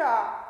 Ja.